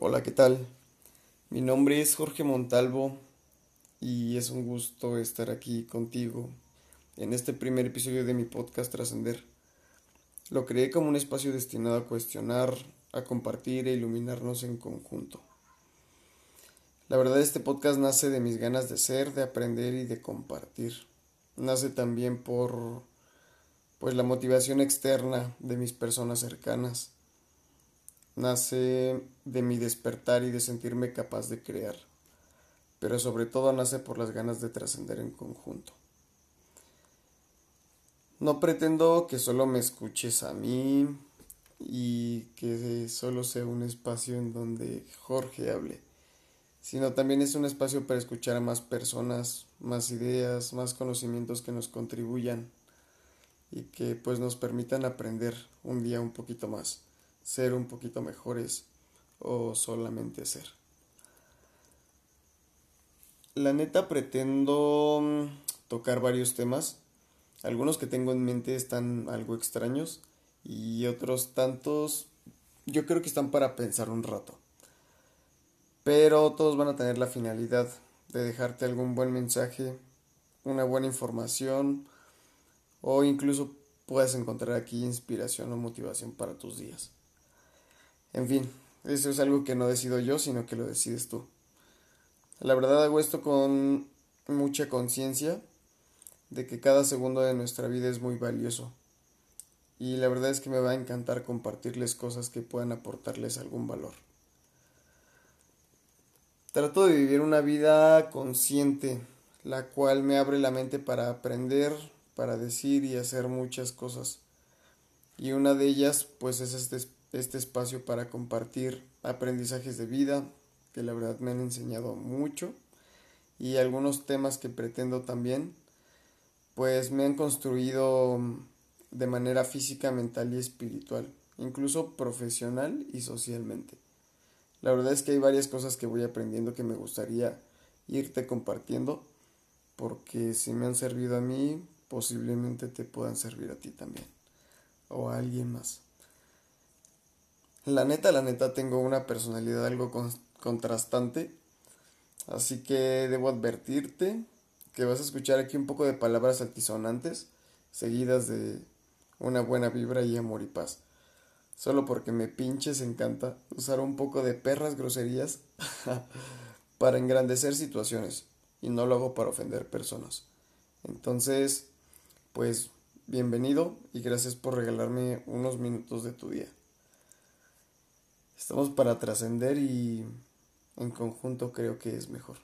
Hola, ¿qué tal? Mi nombre es Jorge Montalvo y es un gusto estar aquí contigo en este primer episodio de mi podcast Trascender. Lo creé como un espacio destinado a cuestionar, a compartir e iluminarnos en conjunto. La verdad este podcast nace de mis ganas de ser, de aprender y de compartir. Nace también por pues la motivación externa de mis personas cercanas nace de mi despertar y de sentirme capaz de crear, pero sobre todo nace por las ganas de trascender en conjunto. No pretendo que solo me escuches a mí y que solo sea un espacio en donde Jorge hable, sino también es un espacio para escuchar a más personas, más ideas, más conocimientos que nos contribuyan y que pues nos permitan aprender un día un poquito más ser un poquito mejores o solamente ser. La neta pretendo mm, tocar varios temas. Algunos que tengo en mente están algo extraños y otros tantos yo creo que están para pensar un rato. Pero todos van a tener la finalidad de dejarte algún buen mensaje, una buena información o incluso puedas encontrar aquí inspiración o motivación para tus días. En fin, eso es algo que no decido yo, sino que lo decides tú. La verdad hago esto con mucha conciencia de que cada segundo de nuestra vida es muy valioso. Y la verdad es que me va a encantar compartirles cosas que puedan aportarles algún valor. Trato de vivir una vida consciente, la cual me abre la mente para aprender, para decir y hacer muchas cosas. Y una de ellas, pues, es este este espacio para compartir aprendizajes de vida que la verdad me han enseñado mucho y algunos temas que pretendo también pues me han construido de manera física, mental y espiritual, incluso profesional y socialmente. La verdad es que hay varias cosas que voy aprendiendo que me gustaría irte compartiendo porque si me han servido a mí, posiblemente te puedan servir a ti también o a alguien más. La neta, la neta, tengo una personalidad algo contrastante. Así que debo advertirte que vas a escuchar aquí un poco de palabras altisonantes, seguidas de una buena vibra y amor y paz. Solo porque me pinches encanta usar un poco de perras groserías para engrandecer situaciones y no lo hago para ofender personas. Entonces, pues bienvenido y gracias por regalarme unos minutos de tu día. Estamos para trascender y en conjunto creo que es mejor.